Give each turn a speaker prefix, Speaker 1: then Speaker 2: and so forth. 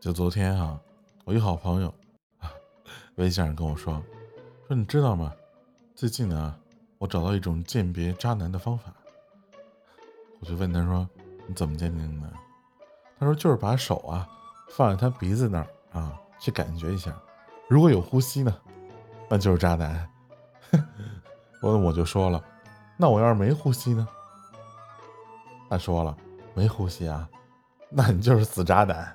Speaker 1: 就昨天啊，我一好朋友啊，微信上跟我说，说你知道吗？最近呢，我找到一种鉴别渣男的方法。我就问他说，你怎么鉴定的？他说就是把手啊放在他鼻子那儿啊，去感觉一下，如果有呼吸呢，那就是渣男。我我就说了，那我要是没呼吸呢？他说了，没呼吸啊，那你就是死渣男。